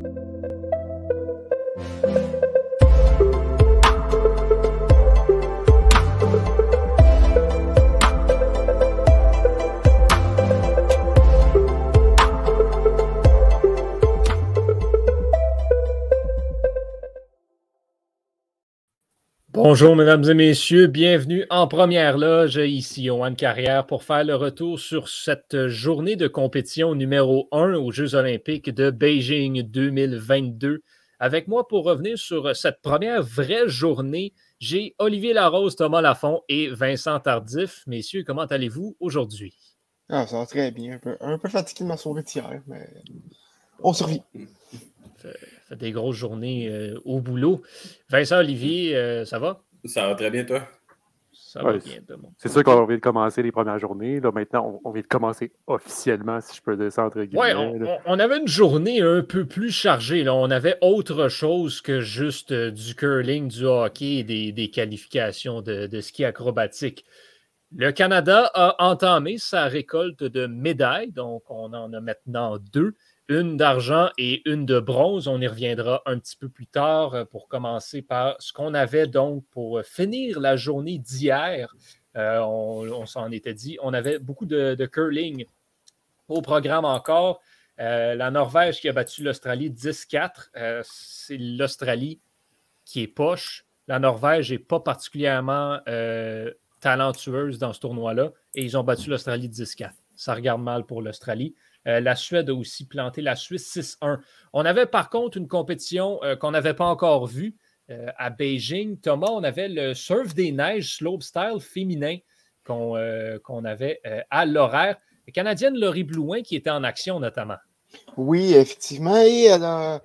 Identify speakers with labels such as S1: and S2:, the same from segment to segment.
S1: Thank you Bonjour, mesdames et messieurs. Bienvenue en première loge. Ici, au One Carrière pour faire le retour sur cette journée de compétition numéro 1 aux Jeux Olympiques de Beijing 2022. Avec moi pour revenir sur cette première vraie journée, j'ai Olivier Larose, Thomas Lafont et Vincent Tardif. Messieurs, comment allez-vous aujourd'hui?
S2: Ah, ça va très bien. Un peu, fatigué de ma soirée d'hier, mais on survit
S1: fait des grosses journées euh, au boulot. Vincent Olivier, euh, ça va?
S3: Ça va très bien, toi?
S1: Ça ouais, va bien, bon.
S4: C'est sûr qu'on vient de commencer les premières journées. Là, maintenant, on, vient de commencer officiellement, si je peux dire
S1: ça entre guillemets. On, avait une journée un peu plus chargée. Là. On avait autre chose que juste euh, du curling, du hockey et des, qualifications de ski acrobatique. Le Canada a entamé sa récolte de médailles, donc on en a maintenant deux une d'argent et une de bronze. On y reviendra un petit peu plus tard euh, pour commencer par ce qu'on avait donc pour euh, finir la journée d'hier. Euh, on, s'en était dit, on avait beaucoup de, curling au programme encore. La Norvège qui a battu l'Australie 10-4, c'est l'Australie qui est poche. La Norvège n'est pas particulièrement talentueuse dans ce tournoi-là et ils ont battu l'Australie 10-4. Ça regarde mal pour l'Australie. Euh, la Suède a aussi planté la Suisse 6-1. On avait par contre une compétition euh, qu'on n'avait pas encore vue euh, à Beijing. Thomas, on avait le surf des neiges slopestyle féminin qu'on avait à l'horaire. La Canadienne Laurie Blouin qui était en action notamment.
S2: Oui, effectivement. Et elle a,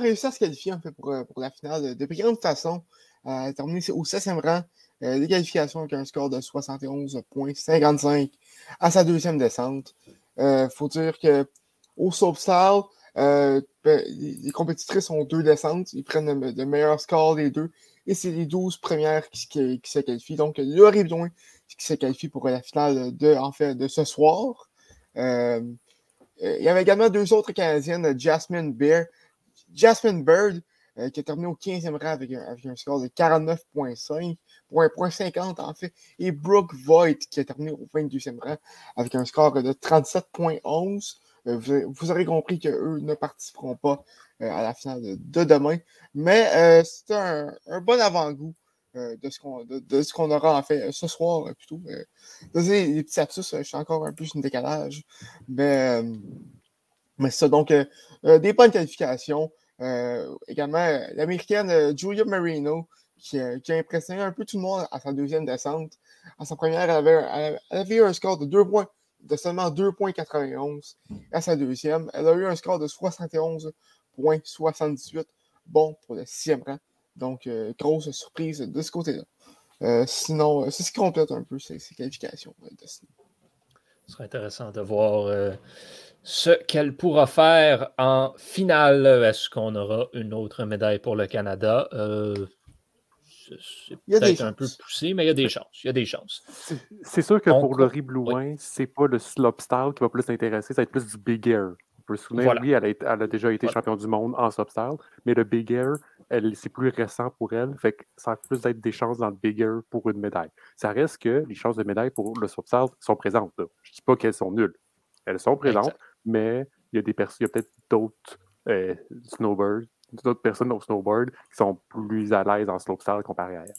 S2: réussi à se qualifier un peu pour, la finale de brillante façon. Elle a terminé au 16e rang des qualifications avec un score de 71,55 à sa deuxième descente. Il faut dire que au euh, ben, les compétitrices ont deux descentes. Ils prennent le, meilleur score des deux. Et c'est les 12 premières qui, se qualifient. Donc, Laura Ribidouin qui se qualifie pour la finale de, en fait, de ce soir. Euh, il y avait également deux autres Canadiennes, Jasmine Jasmine Bird, qui a terminé au 15e rang avec un, score de 49.5 pour point 50 en fait, et Brooke Voigt qui a terminé au 22e rang avec un score de 37.11. Euh, vous, vous, aurez compris qu'eux ne participeront pas euh, à la finale de, demain, mais euh, c'est un, bon avant-goût de ce qu'on de, aura en fait ce soir plutôt. Désolé, les petits absus, je suis encore un peu sur le décalage. Mais, mais c'est ça. Donc, des bonnes qualifications. Également, l'américaine Julia Marino euh, qui a, impressionné un peu tout le monde à sa deuxième descente. À sa première, elle avait, eu un score de points, de seulement 2,91. Hmm. À sa deuxième, elle a eu un score de 71,78. Bon pour le sixième rang. Donc, euh, grosse surprise de ce côté-là. Euh, sinon, c'est ce qui complète un peu ces, qualifications de ce
S1: serait intéressant de voir ce qu'elle pourra faire en finale. Est-ce qu'on aura une autre médaille pour le Canada? C'est peut-être un peu poussé, mais il y a des chances. Il y a des chances.
S4: C'est sûr que pour Laurie Blouin, oui. c'est pas le slopstyle qui va plus l'intéresser, ça va être plus du big air. On peut se souvenir, oui, elle a, déjà été voilà. championne du monde en slopstyle, mais le big air, c'est plus récent pour elle, ça a plus d'être des chances dans le big air pour une médaille. Ça reste que les chances de médaille pour le slopstyle sont présentes. Là. Je dis pas qu'elles sont nulles. Elles sont présentes, mais il y a, a peut-être d'autres euh, snowbirds d'autres personnes au snowboard qui sont plus à l'aise en slopestyle comparé à elle.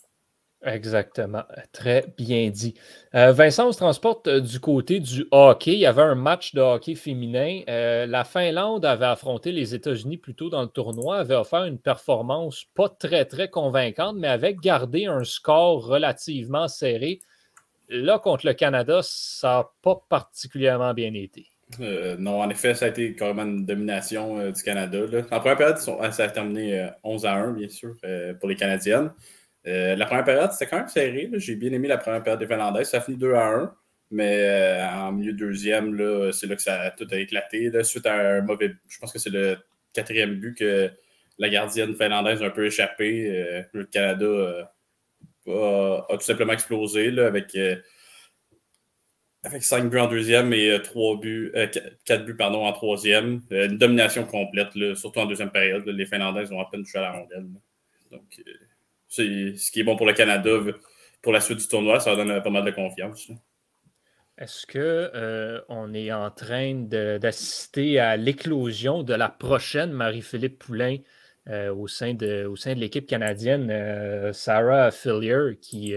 S1: Exactement. Très bien dit. Euh, Vincent, on se transporte euh, du côté du hockey. Il y avait un match de hockey féminin. Euh, la Finlande avait affronté les États-Unis plus tôt dans le tournoi, avait offert une performance pas très, très convaincante, mais avait gardé un score relativement serré. Là, contre le Canada, ça n'a pas particulièrement bien été.
S3: Euh, non, en effet, ça a été carrément une domination euh, du Canada. Là. En première période, ça a terminé euh, 11 à 1, bien sûr, pour les Canadiennes. la première période, c'était quand même serré. J'ai bien aimé la première période des Finlandaises. Ça a fini 2 à 1, mais en milieu deuxième, c'est là que ça tout a éclaté. Suite à un mauvais. Je pense que c'est le quatrième but que la gardienne finlandaise a un peu échappé. le Canada a, tout simplement explosé avec avec 5 buts en deuxième et 3 buts, 4 buts pardon, en troisième. une domination complète, surtout en deuxième période. les Finlandais ont à peine touché à la rondelle. Donc, c'est ce qui est bon pour le Canada pour la suite du tournoi. Ça donne pas mal de confiance.
S1: Est-ce qu'on euh, est en train d'assister à l'éclosion de la prochaine Marie-Philippe Poulain euh, au sein de, de l'équipe canadienne, euh, Sarah Fillier, qui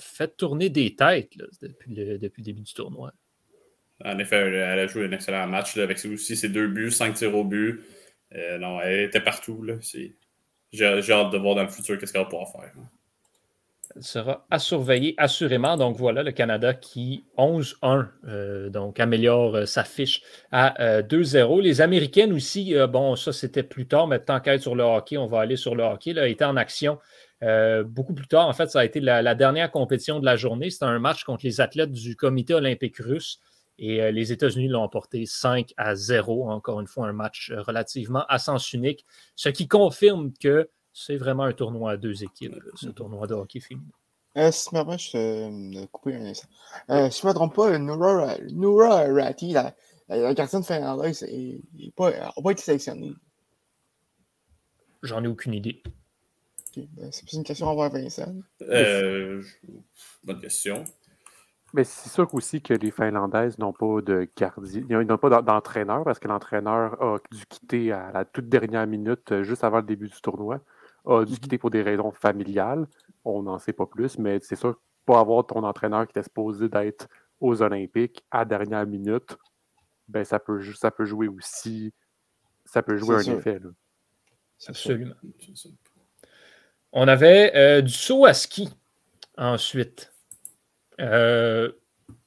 S1: fait tourner des têtes depuis, le, début du tournoi?
S3: En effet, elle a joué un excellent match avec aussi ses deux buts, cinq tirs au but. non, elle était partout. J'ai hâte de voir dans le futur qu'est-ce qu'elle va pouvoir faire
S1: sera à surveiller assurément. Donc voilà, le Canada qui 11-1, euh, donc améliore euh, sa fiche à 2-0. Euh, Les Américaines aussi, bon, ça c'était plus tard, mais tant qu'à être sur le hockey, on va aller sur le hockey, là, était en action. beaucoup plus tard, en fait, ça a été la, dernière compétition de la journée. C'était un match contre les athlètes du comité olympique russe. Et les États-Unis l'ont emporté 5 à 0. Encore une fois, un match relativement à sens unique, ce qui confirme que c'est vraiment un tournoi à deux équipes, ce tournoi de hockey féminin.
S2: Euh, si je te couper un instant. Euh, si je ne me trompe pas, Noura, Noura Ratti, la, la, gardienne finlandaise, n'a pas, pas été sélectionnée.
S1: J'en ai aucune idée.
S2: Ben, c'est plus une question envers Vincent.
S3: Euh, bonne question.
S4: Mais c'est sûr aussi que les Finlandaises n'ont pas de gardien, ils n'ont pas d'entraîneur parce que l'entraîneur a dû quitter à la toute dernière minute, euh, juste avant le début du tournoi a dû quitter pour des raisons familiales. On n'en sait pas plus, mais c'est sûr, pour avoir ton entraîneur qui était supposé d'être aux Olympiques à dernière minute, ben ça peut, ça peut jouer aussi. Ça peut jouer un effet. Là.
S1: Absolument. On avait euh, du saut à ski ensuite. Euh,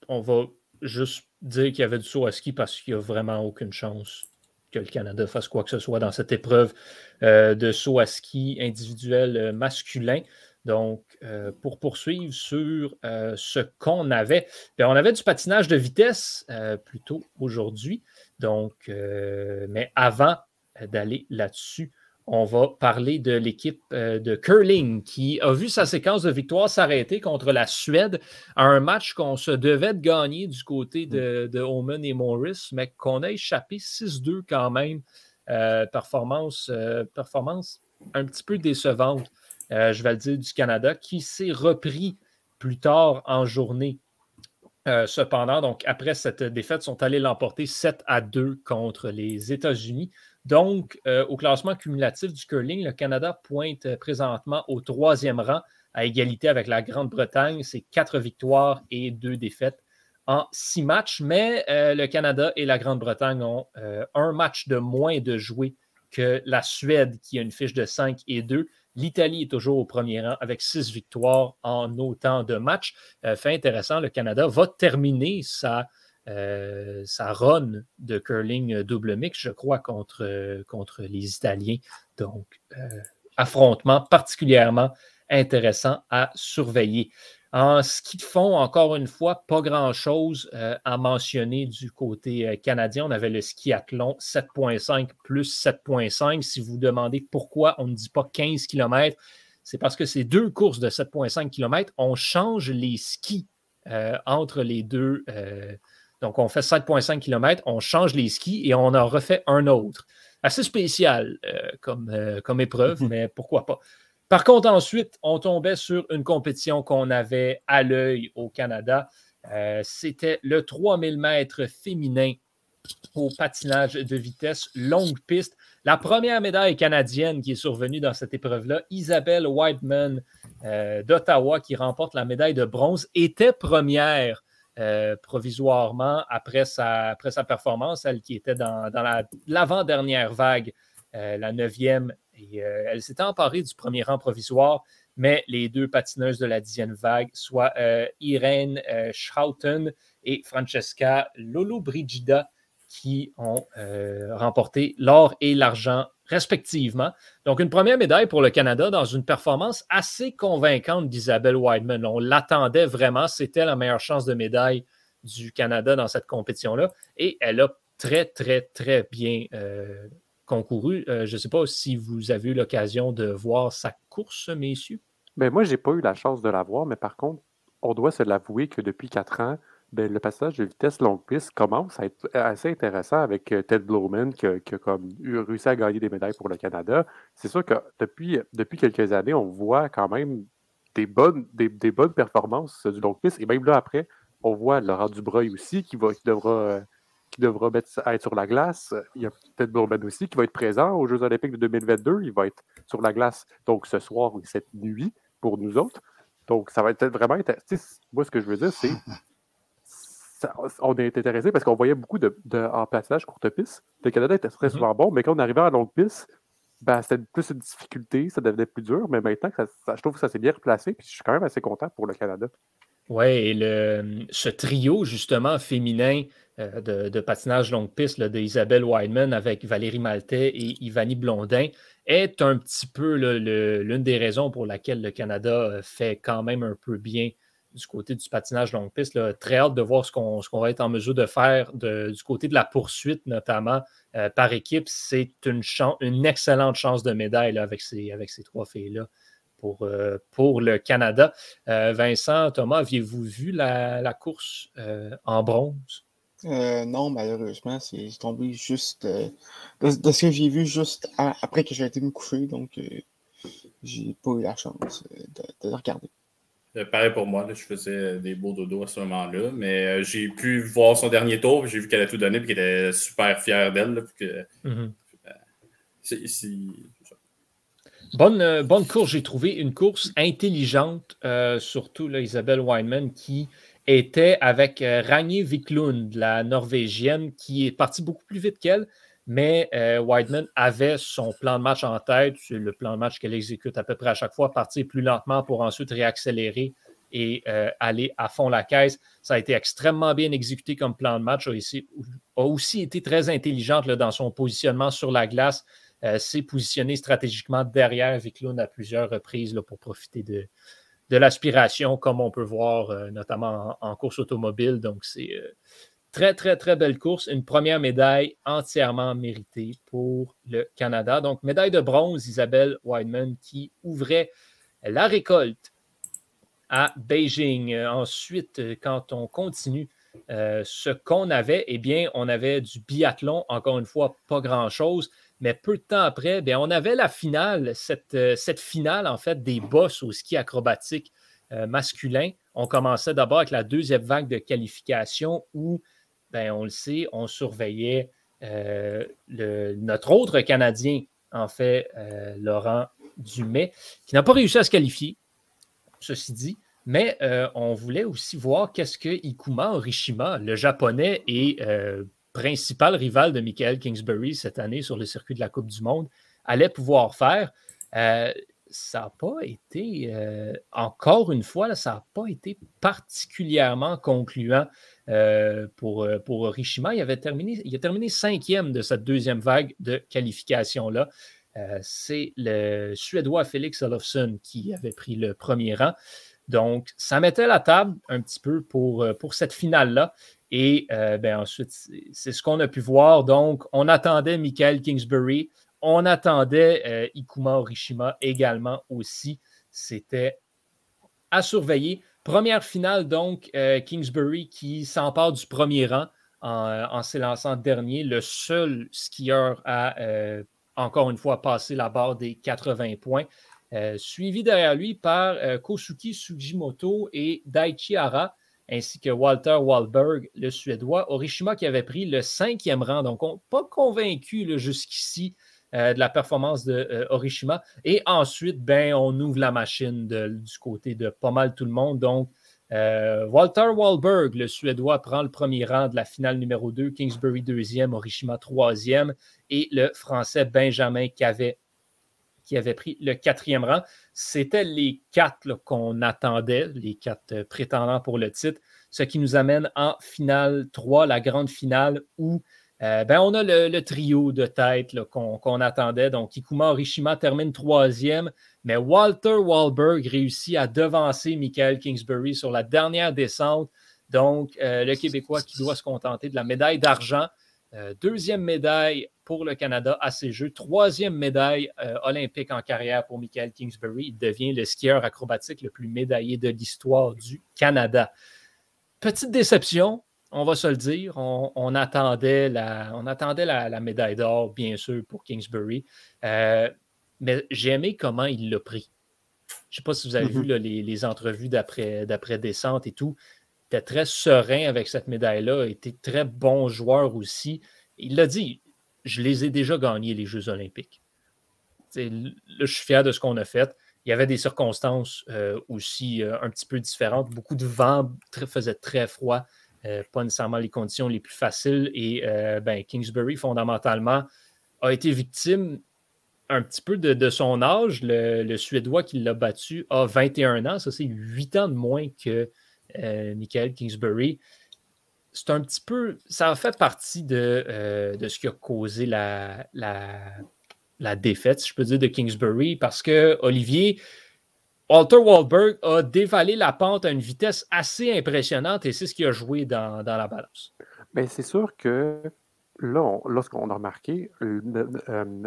S1: on va juste dire qu'il y avait du saut à ski parce qu'il n'y a vraiment aucune chance que le Canada fasse quoi que ce soit dans cette épreuve euh, de saut à ski individuel euh, masculin. Donc, euh, pour poursuivre sur ce qu'on avait, ben, on avait du patinage de vitesse plutôt aujourd'hui. Donc, mais avant d'aller là-dessus, on va parler de l'équipe euh, de curling qui a vu sa séquence de victoire s'arrêter contre la Suède à un match qu'on se devait de gagner du côté de, de Omen et Morris, mais qu'on a échappé 6-2 quand même. Euh, performance, euh, performance un petit peu décevante, je vais le dire, du Canada, qui s'est repris plus tard en journée. cependant, donc après cette défaite, sont allés l'emporter 7 à 2 contre les États-Unis. Donc, euh, au classement cumulatif du curling, le Canada pointe euh, présentement au troisième rang à égalité avec la Grande-Bretagne. C'est quatre victoires et deux défaites en six matchs. Mais euh, le Canada et la Grande-Bretagne ont un match de moins de jouer que la Suède qui a une fiche de 5 et 2. L'Italie est toujours au premier rang avec six victoires en autant de matchs. fait intéressant, le Canada va terminer sa euh, sa run de curling double mix, je crois, contre, contre les Italiens. Donc, euh, affrontement particulièrement intéressant à surveiller. En ski de fond, encore une fois, pas grand-chose euh, à mentionner du côté canadien. On avait le skiathlon 7.5 plus 7.5. Si vous demandez pourquoi on ne dit pas 15 km, c'est parce que ces deux courses de 7.5 km, on change les skis entre les deux, donc, on fait 7,5 km, on change les skis et on en refait un autre. Assez spécial euh, comme, euh, comme épreuve, mais pourquoi pas. Par contre, ensuite, on tombait sur une compétition qu'on avait à l'œil au Canada. Euh, c'était le 3000 mètres féminin au patinage de vitesse longue piste. La première médaille canadienne qui est survenue dans cette épreuve-là, Isabelle Whiteman d'Ottawa, qui remporte la médaille de bronze, était première euh, provisoirement après sa, performance, elle qui était dans, l'avant-dernière vague, euh, la neuvième, euh, elle s'était emparée du premier rang provisoire, mais les deux patineuses de la dixième vague, soit Irene Schouten et Francesca Lollobrigida, qui ont remporté l'or et l'argent respectivement. Donc, une première médaille pour le Canada dans une performance assez convaincante d'Isabelle Wideman. On l'attendait vraiment. C'était la meilleure chance de médaille du Canada dans cette compétition-là. Et elle a très, très, très bien euh, concouru. Euh, je ne sais pas si vous avez eu l'occasion de voir sa course, messieurs.
S4: Mais ben, moi, je n'ai pas eu la chance de la voir, mais par contre, on doit se l'avouer que depuis quatre ans, ben, le passage de vitesse longue piste commence à être assez intéressant avec euh, Ted Blowman qui a, comme réussi à gagner des médailles pour le Canada. C'est sûr que depuis, depuis quelques années, on voit quand même des bonnes, des, bonnes performances du long piste. Et même là, après, on voit Laurent Dubreuil aussi qui, va, qui devra, qui devra être sur la glace. Il y a Ted Blowman aussi qui va être présent aux Jeux olympiques de 2022. Il va être sur la glace donc ce soir ou cette nuit pour nous autres. Donc, ça va être vraiment intéressant. Moi, ce que je veux dire, c'est on est intéressé parce qu'on voyait beaucoup de, en passage courte piste. Le Canada était très mm-hmm. souvent bon, mais quand on arrivait à longue piste, ben, c'était plus une difficulté, ça devenait plus dur. Mais maintenant, ça, je trouve que ça s'est bien replacé, puis je suis quand même assez content pour le Canada.
S1: Oui, et le, ce trio, justement, féminin euh, de, patinage longue piste d'Isabelle Wideman avec Valérie Maltais et Ivani Blondin est un petit peu l'une des raisons pour laquelle le Canada euh, fait quand même un peu bien du côté du patinage longue piste. Très hâte de voir ce qu'on va être en mesure de faire du côté de la poursuite, notamment euh, par équipe. C'est une, une, excellente chance de médaille avec, ces, trois filles-là pour, euh, le Canada. Euh, Vincent, Thomas, aviez-vous vu la, course en bronze?
S2: non, malheureusement, c'est tombé juste de, ce que j'ai vu juste après que j'ai été me coucher, donc j'ai pas eu la chance de le regarder.
S3: Euh, pareil pour moi, je faisais des beaux dodos à ce moment-là, mais euh, j'ai pu voir son dernier tour, j'ai vu qu'elle a tout donné, et qu'elle était super fière d'elle. Mm-hmm.
S1: Euh, bonne, bonne course, j'ai trouvé une course intelligente, surtout là, Isabelle Weinman qui était avec Ragnhild Viklund, la Norvégienne, qui est partie beaucoup plus vite qu'elle, mais euh, avait son plan de match en tête. C'est le plan de match qu'elle exécute à peu près à chaque fois, partir plus lentement pour ensuite réaccélérer et euh, aller à fond la caisse. Ça a été extrêmement bien exécuté comme plan de match. A, a aussi été très intelligente dans son positionnement sur la glace. Euh, s'est positionné stratégiquement derrière Viklund à plusieurs reprises pour profiter de, l'aspiration, comme on peut voir euh, notamment en, en, course automobile. Donc, c'est Très, très, très belle course. Une première médaille entièrement méritée pour le Canada. Donc, médaille de bronze, Isabelle Wideman, qui ouvrait la récolte à Beijing. Ensuite, quand on continue euh, ce qu'on avait, eh bien, on avait du biathlon, encore une fois, pas grand-chose. Mais peu de temps après, bien, on avait la finale, cette, euh, finale, en fait, des bosses au ski acrobatique euh, masculin. On commençait d'abord avec la deuxième vague de qualification où ben, on le sait, on surveillait euh, notre autre Canadien, en fait, euh, Laurent Dumais, qui n'a pas réussi à se qualifier, ceci dit. Mais euh, on voulait aussi voir qu'est-ce que Ikuma Orishima, le japonais et principal rival de Michael Kingsbury cette année sur le circuit de la Coupe du Monde, allait pouvoir faire ça n'a pas été, euh, encore une fois, ça n'a pas été particulièrement concluant euh, pour, euh, pour. Il, a terminé cinquième de cette deuxième vague de qualification-là. C'est le Suédois Félix Olofsson qui avait pris le premier rang. Donc, ça mettait la table un petit peu pour, pour cette finale-là. Et ben ensuite, c'est ce qu'on a pu voir. Donc, on attendait Michael Kingsbury. On attendait euh, Ikuma Orishima également aussi. C'était à surveiller. Première finale, donc, euh, Kingsbury qui s'empare du premier rang en, s'élançant dernier, le seul skieur à, euh, encore une fois, passer la barre des 80 points. suivi derrière lui par Kosuki Sugimoto et Daichi Hara, ainsi que Walter Wahlberg, le Suédois. Orishima qui avait pris le cinquième rang, donc pas convaincu jusqu'ici euh, de la performance de euh, Orishima. Et ensuite, ben, on ouvre la machine du côté de pas mal tout le monde. Donc, euh, Walter Wahlberg, le Suédois, prend le premier rang de la finale numéro 2, Kingsbury deuxième, Orishima troisième, et le Français Benjamin qui avait pris le quatrième rang. C'était les quatre qu'on attendait, les quatre prétendants pour le titre, ce qui nous amène en finale 3, la grande finale où euh, ben, on a le, trio de tête qu'on attendait. Donc, Ikuma Orishima termine troisième, mais Walter Wahlberg réussit à devancer Michael Kingsbury sur la dernière descente. Donc, euh, le Québécois qui doit se contenter de la médaille d'argent. Euh, deuxième médaille pour le Canada à ces Jeux. Troisième médaille olympique en carrière pour Michael Kingsbury. Il devient le skieur acrobatique le plus médaillé de l'histoire du Canada. Petite déception, on va se le dire. On, attendait, la, on attendait la, médaille d'or, bien sûr, pour Kingsbury. Euh, mais j'ai aimé comment il l'a pris. Je ne sais pas si vous avez vu mm-hmm. les, les, entrevues d'après-descente et tout était très serein avec cette médaille-là, était très bon joueur aussi. Il l'a dit, je les ai déjà gagnés, les Jeux olympiques. là, je suis fier de ce qu'on a fait. Il y avait des circonstances euh, aussi euh, un petit peu différentes. Beaucoup de vent faisait très froid, euh, pas nécessairement les conditions les plus faciles. Et ben, Kingsbury, fondamentalement, a été victime un petit peu de, son âge. Le, Suédois qui l'a battu a 21 ans. Ça, c'est 8 ans de moins que euh, Michael Kingsbury. C'est un petit peu. Ça a fait partie de, euh, de ce qui a causé la, la, défaite, si je peux dire, de Kingsbury, parce que Olivier. Walter Wahlberg a dévalé la pente à une vitesse assez impressionnante et c'est ce qui a joué dans, la balance.
S4: Mais c'est sûr que là, lorsqu'on a remarqué, euh,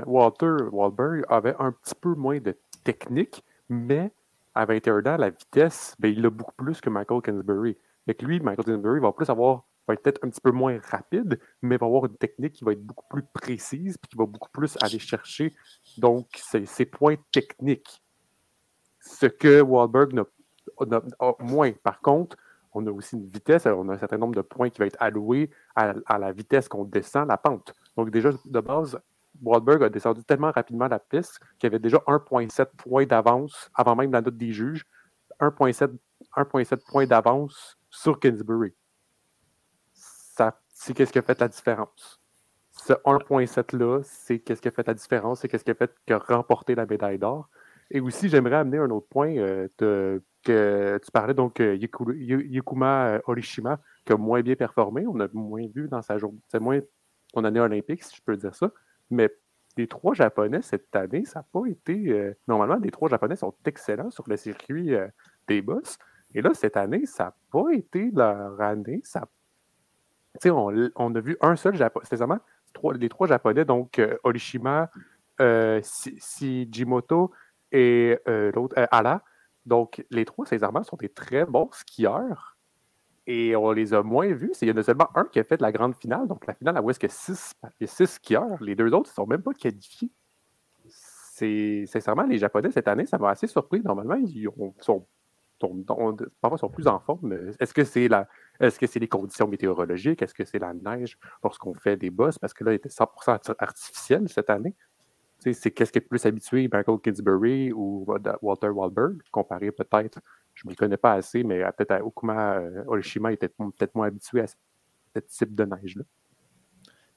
S4: Walter Wahlberg avait un petit peu moins de technique, mais à 21 ans, la vitesse, ben, il a beaucoup plus que Michael Kingsbury. Avec lui, Michael Kingsbury va plus avoir, va être peut-être un petit peu moins rapide, mais va avoir une technique qui va être beaucoup plus précise, puis qui va beaucoup plus aller chercher donc ses, points techniques. Ce que Wahlberg a, moins. Par contre, on a aussi une vitesse, on a un certain nombre de points qui va être alloués à, la vitesse qu'on descend la pente. Donc déjà, de base, Wahlberg a descendu tellement rapidement la piste qu'il avait déjà 1,7 points d'avance avant même la note des juges. 1,7 points d'avance sur Kingsbury. C'est qu'est-ce qui a fait la différence. Ce 1,7-là, c'est qu'est-ce qui a fait la différence, c'est qu'est-ce qui a fait que remporté la médaille d'or. Et aussi, j'aimerais amener un autre point euh, que tu parlais donc euh, Yukuma euh, Orishima, qui a moins bien performé. On a moins vu dans sa journée. C'est moins son année olympique, si je peux dire ça. Mais les trois Japonais cette année, ça n'a pas été. Normalement, les trois Japonais sont excellents sur le circuit des boss. Et là, cette année, ça n'a pas été leur année. Ça... On, on a vu un seul Japonais. C'est les trois Japonais, donc euh, Orishima, Shijimoto et l'autre, Ala. Donc, les trois, ces sont des très bons skieurs et on les a moins vus. Il y en a seulement un qui a fait la grande finale. Donc, la finale, où est-ce que six, six skieurs? Les deux autres ne sont même pas qualifiés. C'est sincèrement, les Japonais, cette année, ça m'a assez surpris. Normalement, ils sont, parfois sont plus en forme. Est-ce que c'est la. Est-ce que c'est les conditions météorologiques? Est-ce que c'est la neige lorsqu'on fait des bosses? Parce que là, il était 100% artificiel cette année. C'est qu'est-ce qui est plus habitué, Michael Kingsbury ou Walter Wahlberg, comparé peut-être je ne me connais pas assez, mais euh, peut-être Okuma euh, Orishima était peut-être moins habitué à ce type de neige-là.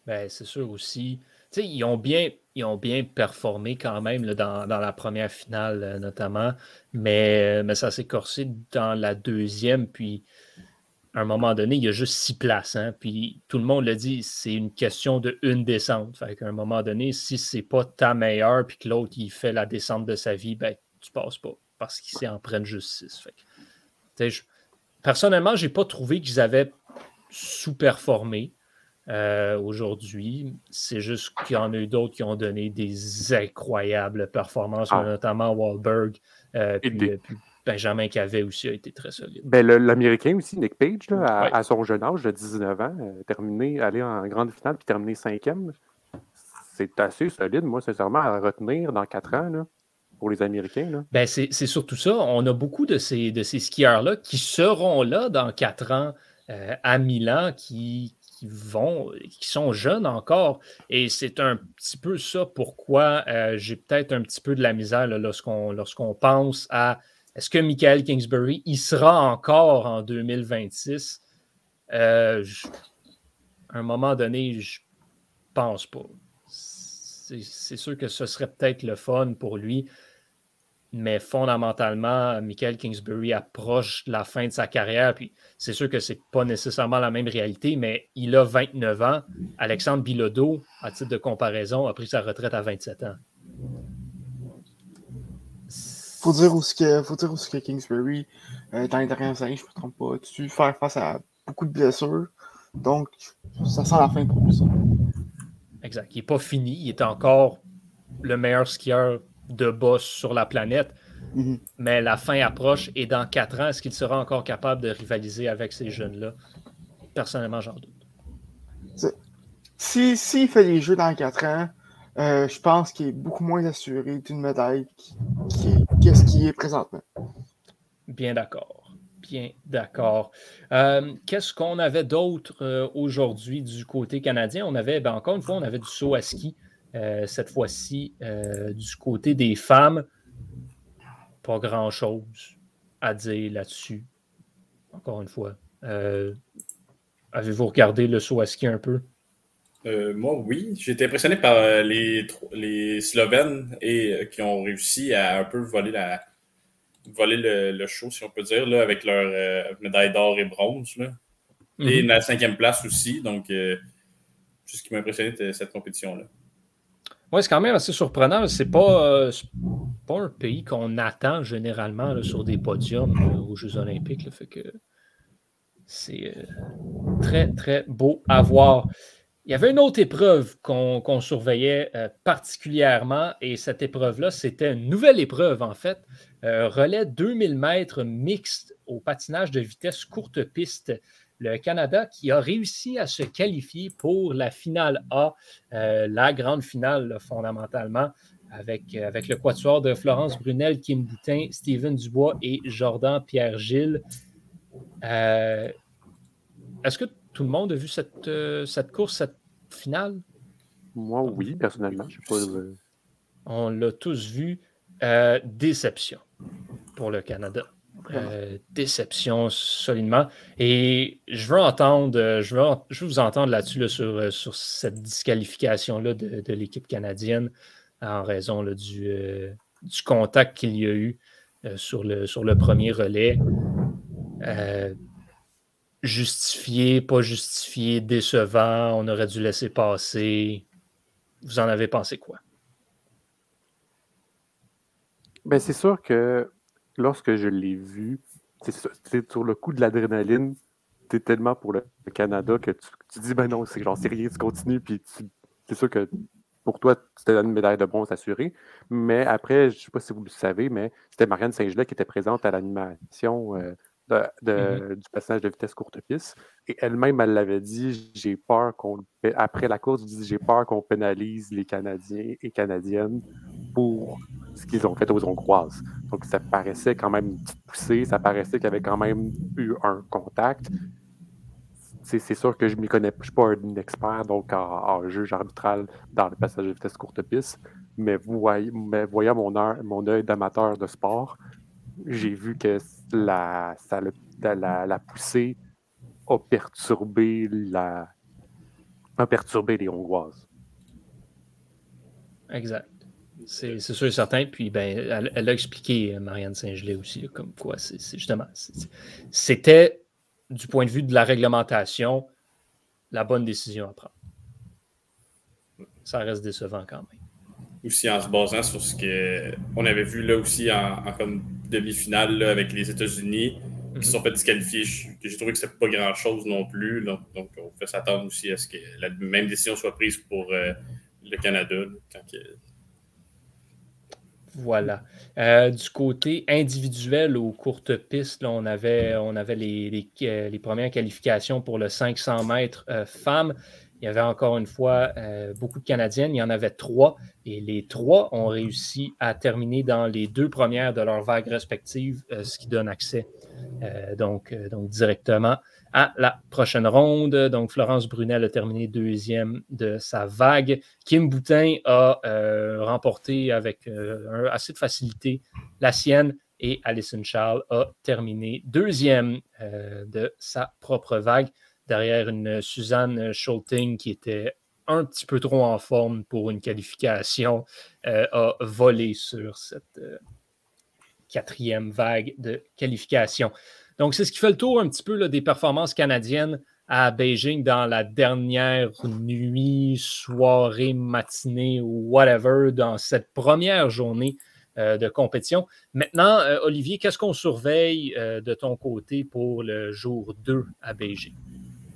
S1: Ben, c'est sûr aussi. ils ont, bien, ils ont bien performé quand même dans, la première finale, euh, notamment, mais, mais ça s'est corsé dans la deuxième. Puis, à un moment donné, il y a juste six places. Hein, puis, tout le monde le dit, c'est une question de une descente. Fait qu'à un moment donné, si c'est pas ta meilleure, puis que l'autre, il fait la descente de sa vie, ben, tu passes pas parce qu'ils s'en prennent juste 6. personnellement, je n'ai pas trouvé qu'ils avaient sous-performé euh, aujourd'hui. C'est juste qu'il y en a eu d'autres qui ont donné des incroyables performances, ah. notamment Wahlberg. Euh, euh, puis, Benjamin Cavet aussi a été très solide.
S4: Ben, L'Américain aussi, Nick Page, à, son jeune âge de 19 ans, terminé, aller en grande finale puis terminer cinquième. C'est assez solide, moi, sincèrement, à retenir dans quatre ans. Là pour les Américains.
S1: Ben, c'est surtout ça. On a beaucoup de ces, de ces skieurs-là qui seront là dans quatre ans euh, à Milan, qui, vont, qui sont jeunes encore. Et c'est un petit peu ça pourquoi euh, j'ai peut-être un petit peu de la misère lorsqu'on lorsqu'on pense à est-ce que Michael Kingsbury il sera encore en 2026? Euh, à un moment donné, je pense pas. C'est sûr que ce serait peut-être le fun pour lui mais fondamentalement, Michael Kingsbury approche la fin de sa carrière. Puis c'est sûr que ce n'est pas nécessairement la même réalité, mais il a 29 ans. Alexandre Bilodeau, à titre de comparaison, a pris sa retraite à 27 ans.
S2: Faut dire aussi que, faut dire aussi que Kingsbury, euh, dans les dernières années, je ne me trompe pas, tu faire face à beaucoup de blessures. Donc, ça sent la fin pour lui.
S1: Exact. Il n'est pas fini. Il est encore le meilleur skieur de boss sur la planète. Mhm. Mais la fin approche et dans quatre ans, est-ce qu'il sera encore capable de rivaliser avec ces jeunes-là? Personnellement, j'en doute.
S2: S'il si, fait les jeux dans quatre ans, euh, je pense qu'il est beaucoup moins assuré d'une médaille qu'est-ce qui est présentement.
S1: Bien d'accord. Bien d'accord. Euh, qu'est-ce qu'on avait d'autre euh, aujourd'hui du côté canadien? On avait, ben, encore une fois, on avait du saut à ski. cette fois-ci, du côté des femmes, pas grand-chose à dire là-dessus. Encore une fois. Avez-vous regardé le saut à ski un peu?
S3: Euh, moi, oui. J'ai été impressionné par euh, les, les Slovènes et, euh, qui ont réussi à un peu voler, la, voler le, show, si on peut dire, là, avec leur médaille d'or et bronze. Là. Et mhm. la cinquième place aussi. Donc, c'est ce qui m'a impressionné de cette compétition-là.
S1: Oui, c'est quand même assez surprenant. C'est pas, pas un pays qu'on attend généralement sur des podiums aux Jeux Olympiques. fait que c'est très, très beau à voir. Il y avait une autre épreuve qu'on surveillait euh, particulièrement, et cette épreuve-là, c'était une nouvelle épreuve, en fait. Euh, relais 2000 mètres mixte au patinage de vitesse courte piste. Le Canada qui a réussi à se qualifier pour la finale A, euh, la grande finale fondamentalement, avec, avec le quatuor de Florence Brunel, Kim Boutin, Steven Dubois et Jordan Pierre-Gilles. Est-ce que tout le monde a vu cette, cette course, cette finale?
S4: Moi, oui, personnellement. Je pas,
S1: On l'a tous vu. Euh, déception pour le Canada. Euh, déception solidement. Et je veux entendre, euh, je veux, je veux vous entendre là-dessus sur, sur cette disqualification-là de, l'équipe canadienne en raison du, du contact qu'il y a eu sur, le, sur le premier relais justifié, pas justifié, décevant, on aurait dû laisser passer. Vous en avez pensé quoi?
S4: Ben, c'est sûr que lorsque je l'ai vu, c'est sur le coup de l'adrénaline, tu es tellement pour le Canada que tu, dis ben non, c'est genre c'est rien, tu continues, puis c'est sûr que pour toi, c'était une médaille de bronze assurée. Mais après, je ne sais pas si vous le savez, mais c'était Marianne Saint-Gelais qui était présente à l'animation euh, Mm-hmm. du passage de vitesse courte piste. Et elle-même, elle l'avait dit, j'ai peur qu'on après la course, j'ai peur qu'on pénalise les Canadiens et Canadiennes pour ce qu'ils ont fait aux Hongroises. Donc ça paraissait quand même une petite poussée, ça paraissait qu'il y avait quand même eu un contact. C'est sûr que je ne connais je suis pas un expert donc en, juge arbitral dans le passage de vitesse courte piste, mais, voyez, mais voyant mon, mon œil d'amateur de sport, j'ai vu que la, ça, la, poussée a perturbé, la, perturbé les Hongroises.
S1: Exact. C'est sûr et certain. Puis, ben, elle, elle a expliqué, euh, Marianne Saint-Gelais aussi, comme quoi, c'est justement, c'était, du point de vue de la réglementation, la bonne décision à prendre. Ça reste décevant quand même
S3: aussi en se basant sur ce qu'on avait vu là aussi en, comme demi-finale avec les États-Unis, qui se sont fait disqualifier, que j'ai trouvé que c'était pas grand-chose non plus. Donc, on fait s'attendre aussi à ce que la même décision soit prise pour euh, le Canada.
S1: Voilà. Euh, du côté individuel aux courtes pistes, on avait, on avait les, les, euh, les, premières qualifications pour le 500 mètres femmes. Il y avait encore une fois euh, beaucoup de Canadiennes. Il y en avait trois. Et les trois ont réussi à terminer dans les deux premières de leurs vagues respectives, euh, ce qui donne accès euh, donc, donc directement à la prochaine ronde. Donc, Florence Brunel a terminé deuxième de sa vague. Kim Boutin a remporté avec assez de facilité la sienne. Et Alison Charles a terminé deuxième de sa propre vague derrière une Suzanne Schulting qui était un petit peu trop en forme pour une qualification, euh, a volé sur cette euh, quatrième vague de qualification. Donc, c'est ce qui fait le tour un petit peu des performances canadiennes à Beijing dans la dernière nuit, soirée, matinée ou whatever, dans cette première journée euh, de compétition. Maintenant, Olivier, qu'est-ce qu'on surveille de ton côté pour le jour 2 à Beijing?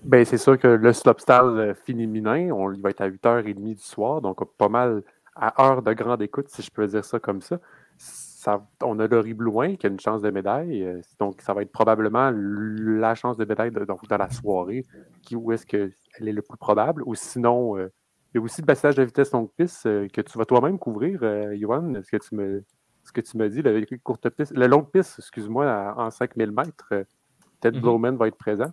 S4: Ben, c'est sûr que le slopestyle féminin, on, il va être à 8h30 du soir, donc pas mal à heure de grande écoute, si je peux dire ça comme ça. ça on a Laurie Blouin qui a une chance de médaille, euh, donc ça va être probablement la chance de médaille de, dans la soirée, qui, où est-ce qu'elle est le plus probable, ou sinon, euh, il y a aussi le passage de vitesse longue piste euh, que tu vas toi-même couvrir, Yohan, ce que tu me ce que tu me dis, la courte piste, la longue piste, excuse-moi, en 5000 mètres, Ted mm va être présent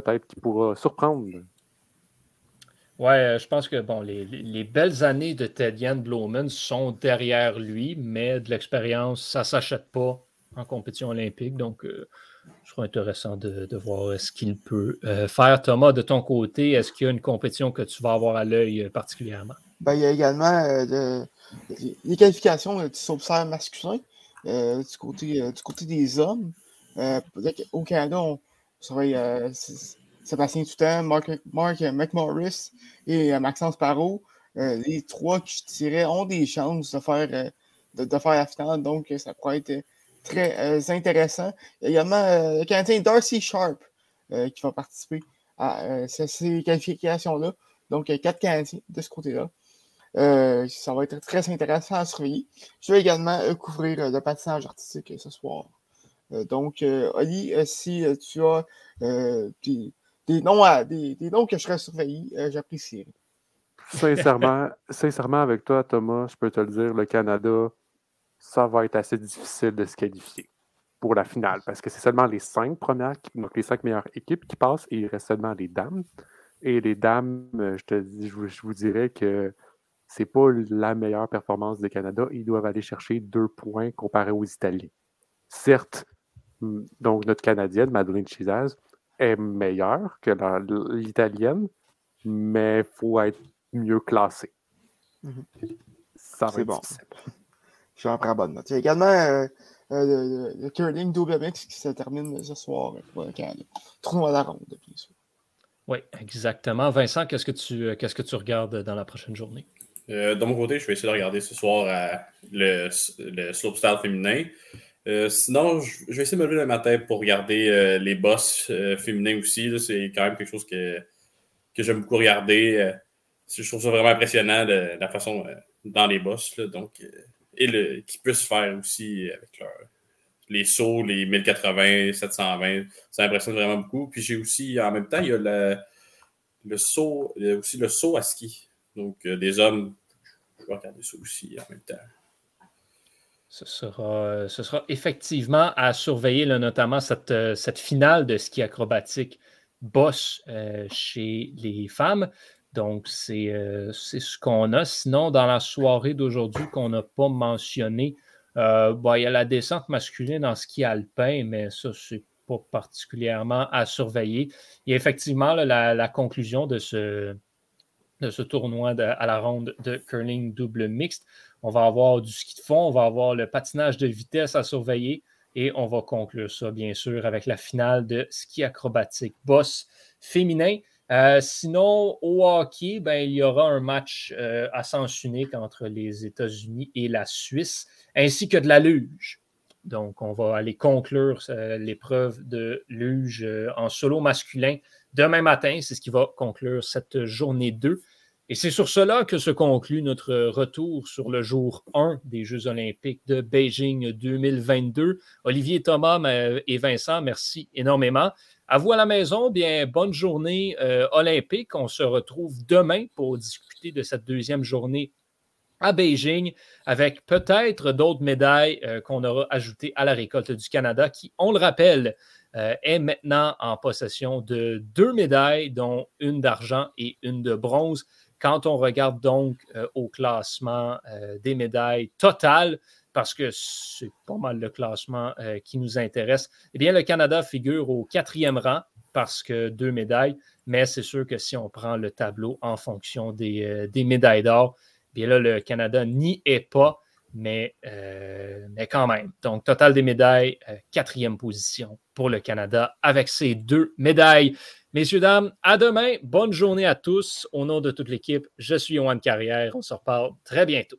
S4: peut-être qui pourra surprendre.
S1: Ouais, euh, je pense que bon, les, belles années de Ted Blowman sont derrière lui, mais de l'expérience, ça ne s'achète pas en compétition olympique. Donc, euh, ce sera intéressant de, voir ce qu'il peut euh, faire. Thomas, de ton côté, est-ce qu'il y a une compétition que tu vas avoir à l'œil particulièrement?
S2: Ben, il y a également les qualifications du subsert masculin du, côté, du côté des hommes. au Canada, on, surveille euh, Sébastien Toutan, Mark, Mark McMorris et euh, Maxence Parot. Euh, les trois qui, je dirais, ont des chances de faire, de, faire la finale, donc ça pourrait être très intéressant. Il y a également le Canadien Darcy Sharp qui va participer à ces qualifications-là. Donc, quatre Canadiens de ce côté-là. ça va être très intéressant à surveiller. Je vais également couvrir le patinage artistique ce soir. Euh, donc, euh, Oli, euh, si tu as des, noms des, noms que je serais surveillé, j'apprécierais.
S4: Sincèrement, sincèrement, avec toi, Thomas, je peux te le dire, le Canada, ça va être assez difficile de se qualifier pour la finale parce que c'est seulement les cinq premières, donc les cinq meilleures équipes qui passent et il reste seulement les dames. Et les dames, je te dis, je vous, dirais que c'est pas la meilleure performance du Canada. Ils doivent aller chercher deux points comparé aux Italiens. Certes, donc notre Canadienne, Madeleine Chizaz, est meilleure que l'Italienne, mais il faut être mieux classé.
S2: Mhm. Ça va être bon. Je vais en prendre bonne note. Il y a également euh, euh, le, curling double mix qui se termine ce soir pour le Canada. Tournoi à la ronde, bien sûr.
S1: Oui, exactement. Vincent, qu'est-ce que tu qu'est-ce que tu regardes dans la prochaine journée?
S3: Euh, de mon côté, je vais essayer de regarder ce soir le, le slopestyle féminin. Euh, sinon, je, vais essayer de me lever le matin pour regarder euh, les boss euh, féminins aussi. C'est quand même quelque chose que, que j'aime beaucoup regarder. je trouve ça vraiment impressionnant la façon dans les boss. donc, et le, qui peut se faire aussi avec les sauts, les 1080, 720. Ça impressionne vraiment beaucoup. Puis j'ai aussi, en même temps, il y a le, le saut, aussi le saut à ski. Donc, des hommes, je vais regarder ça aussi en même temps.
S1: Ce sera, ce sera effectivement à surveiller, notamment cette, euh, cette, finale de ski acrobatique boss euh, chez les femmes. Donc, euh, c'est ce qu'on a. Sinon, dans la soirée d'aujourd'hui qu'on n'a pas mentionné, il y a la descente masculine en ski alpin, mais ça, c'est pas particulièrement à surveiller. A effectivement la, la, conclusion de ce, de ce tournoi à la ronde de curling double mixte. On va avoir du ski de fond, on va avoir le patinage de vitesse à surveiller et on va conclure ça, bien sûr, avec la finale de ski acrobatique boss féminin. Euh, sinon, au hockey, ben, il y aura un match euh, à sens unique entre les États-Unis et la Suisse, ainsi que de la luge. Donc, on va aller conclure euh, l'épreuve de luge en solo masculin demain matin. C'est ce qui va conclure cette journée 2. Et c'est sur cela que se conclut notre retour sur le jour 1 des Jeux olympiques de Beijing 2022. Olivier, Thomas et Vincent, merci énormément. À vous à la maison, bien bonne journée euh, olympique. On se retrouve demain pour discuter de cette deuxième journée à Beijing avec peut-être d'autres médailles euh, qu'on aura ajoutées à la récolte du Canada qui, on le rappelle, euh, est maintenant en possession de deux médailles, dont une d'argent et une de bronze. Quand on regarde donc euh, au classement des médailles totales, parce que c'est pas mal le classement qui nous intéresse, eh bien, le Canada figure au quatrième rang parce que deux médailles, mais c'est sûr que si on prend le tableau en fonction des, médailles d'or, bien là, le Canada n'y est pas, mais, mais quand même. Donc, total des médailles, quatrième position pour le Canada avec ces deux médailles. Messieurs, dames, à demain. Bonne journée à tous. Au nom de toute l'équipe, je suis Yohan Carrière. On se reparle très bientôt.